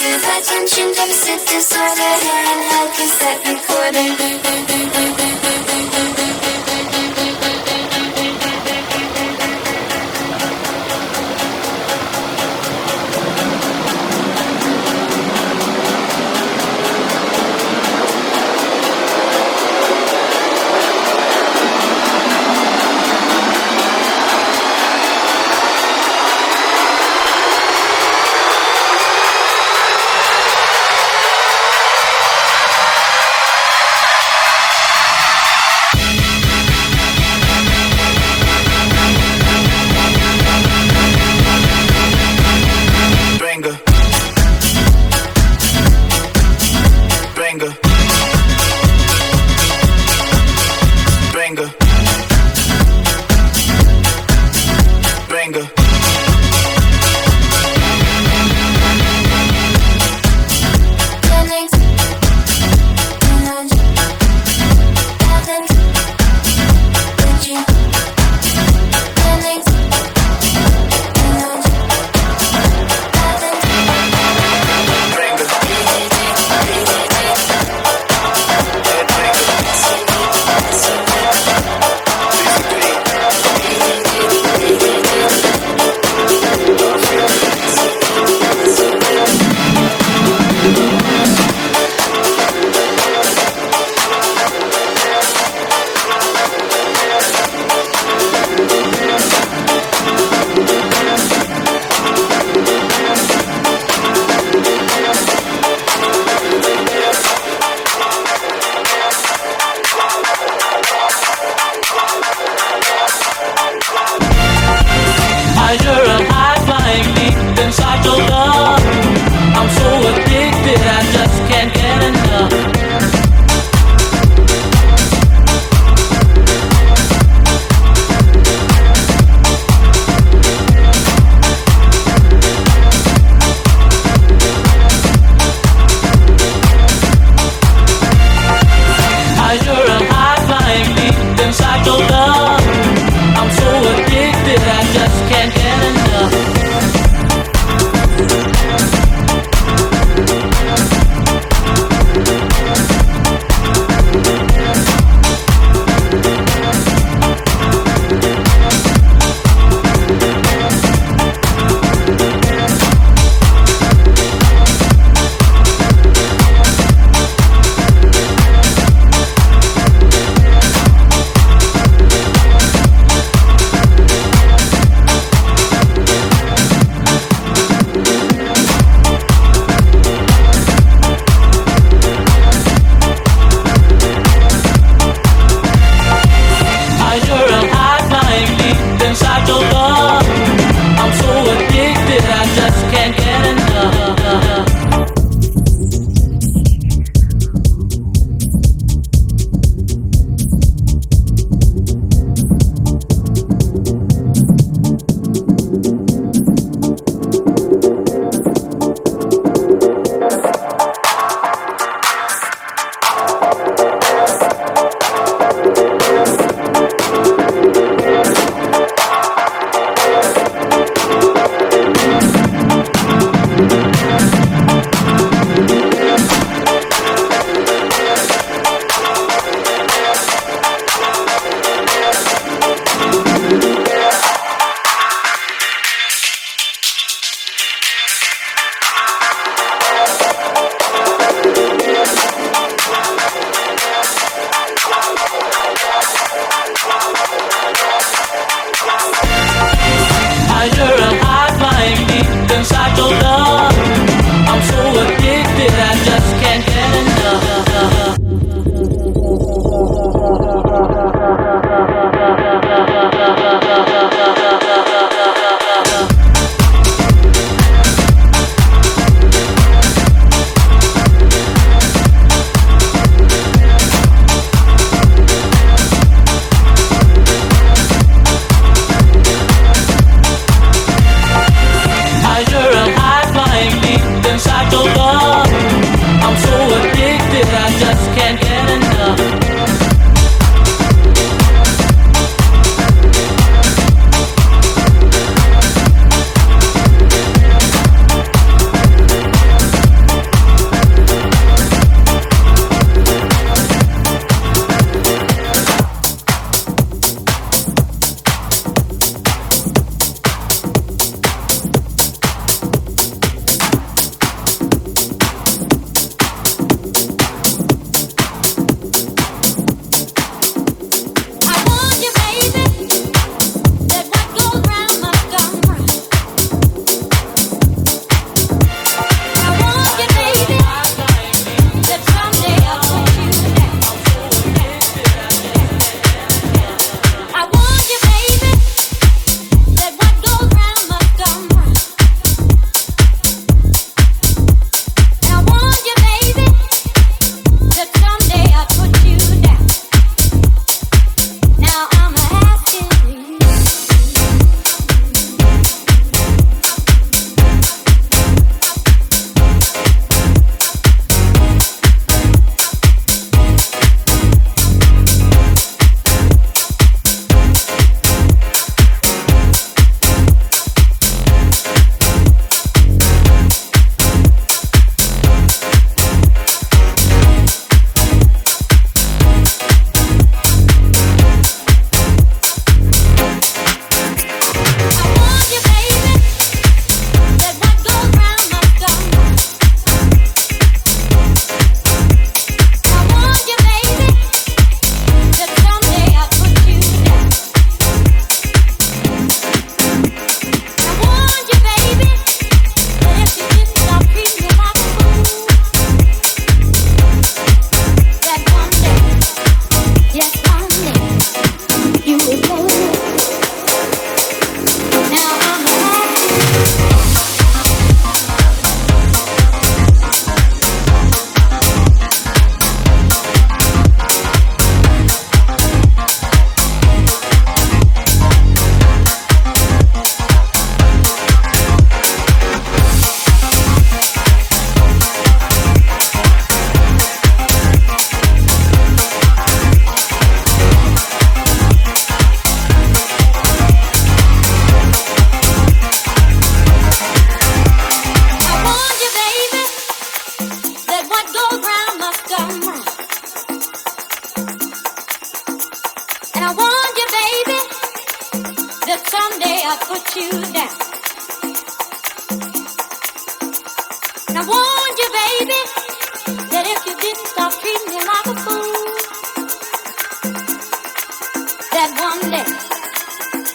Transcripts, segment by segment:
Hyperactive attention deficit disorder. Hearing head cassette recorder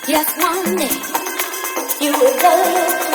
como se riega y la verdolaga.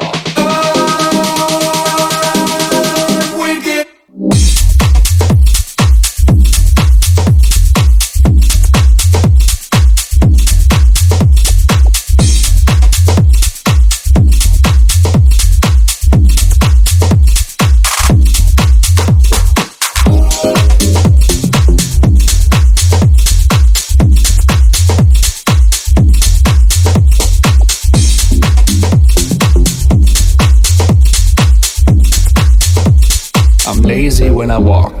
I walk.